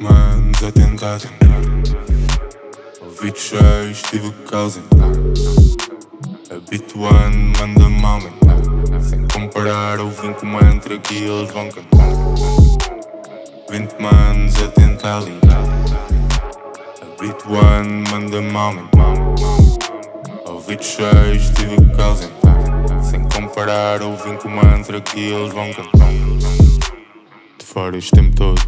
Manos a tentar. Tentar Ouvidos cheios, tive que ausentar Habituando, manda-me aumentar Sem comparar, ouvi um mantra que eles vão cantar. Vinte manos a tentar ligar Habituando, manda-me aumentar Ouvidos cheios, tive que ausentar Sem comparar, ouvi um mantra que eles vão cantar. De fora este tempo todo